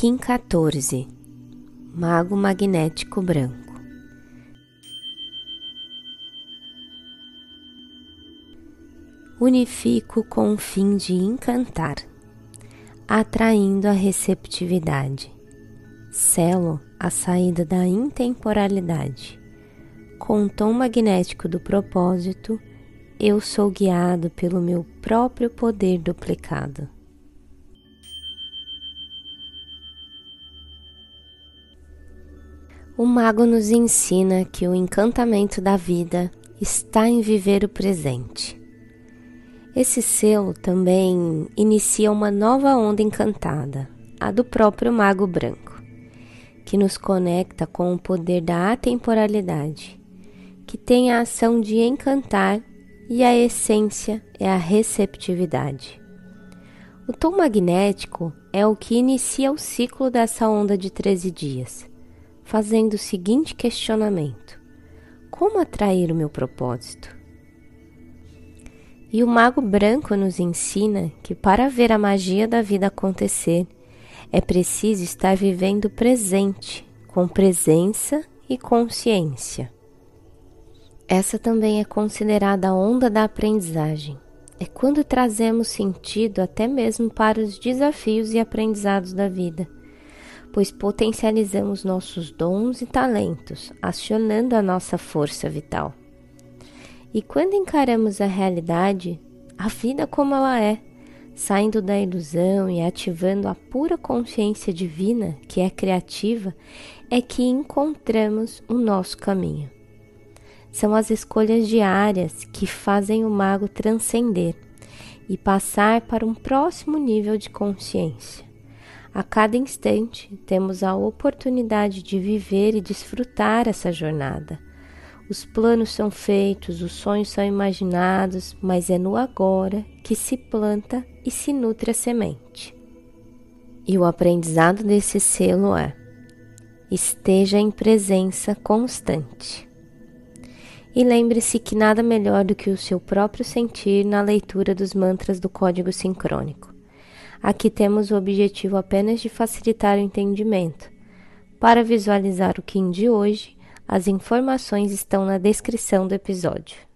Kim 14 Mago Magnético Branco Unifico com o fim de encantar, atraindo a receptividade. Selo a saída da intemporalidade. Com o tom magnético do propósito, eu sou guiado pelo meu próprio poder duplicado. O mago nos ensina que o encantamento da vida está em viver o presente. Esse selo também inicia uma nova onda encantada, a do próprio mago branco, que nos conecta com o poder da atemporalidade, que tem a ação de encantar e a essência é a receptividade. O tom magnético é o que inicia o ciclo dessa onda de 13 dias fazendo o seguinte questionamento: Como atrair o meu propósito? E o Mago Branco nos ensina que para ver a magia da vida acontecer, é preciso estar vivendo o presente, com presença e consciência. Essa também é considerada a onda da aprendizagem. É quando trazemos sentido até mesmo para os desafios e aprendizados da vida pois potencializamos nossos dons e talentos, acionando a nossa força vital. E quando encaramos a realidade, a vida como ela é, saindo da ilusão e ativando a pura consciência divina, que é criativa, é que encontramos o nosso caminho. São as escolhas diárias que fazem o mago transcender e passar para um próximo nível de consciência. A cada instante temos a oportunidade de viver e desfrutar essa jornada. Os planos são feitos, os sonhos são imaginados, mas é no agora que se planta e se nutre a semente. E o aprendizado desse selo é: esteja em presença constante. E lembre-se que nada melhor do que o seu próprio sentir na leitura dos mantras do código sincrônico. Aqui temos o objetivo apenas de facilitar o entendimento. Para visualizar o Kim de hoje, as informações estão na descrição do episódio.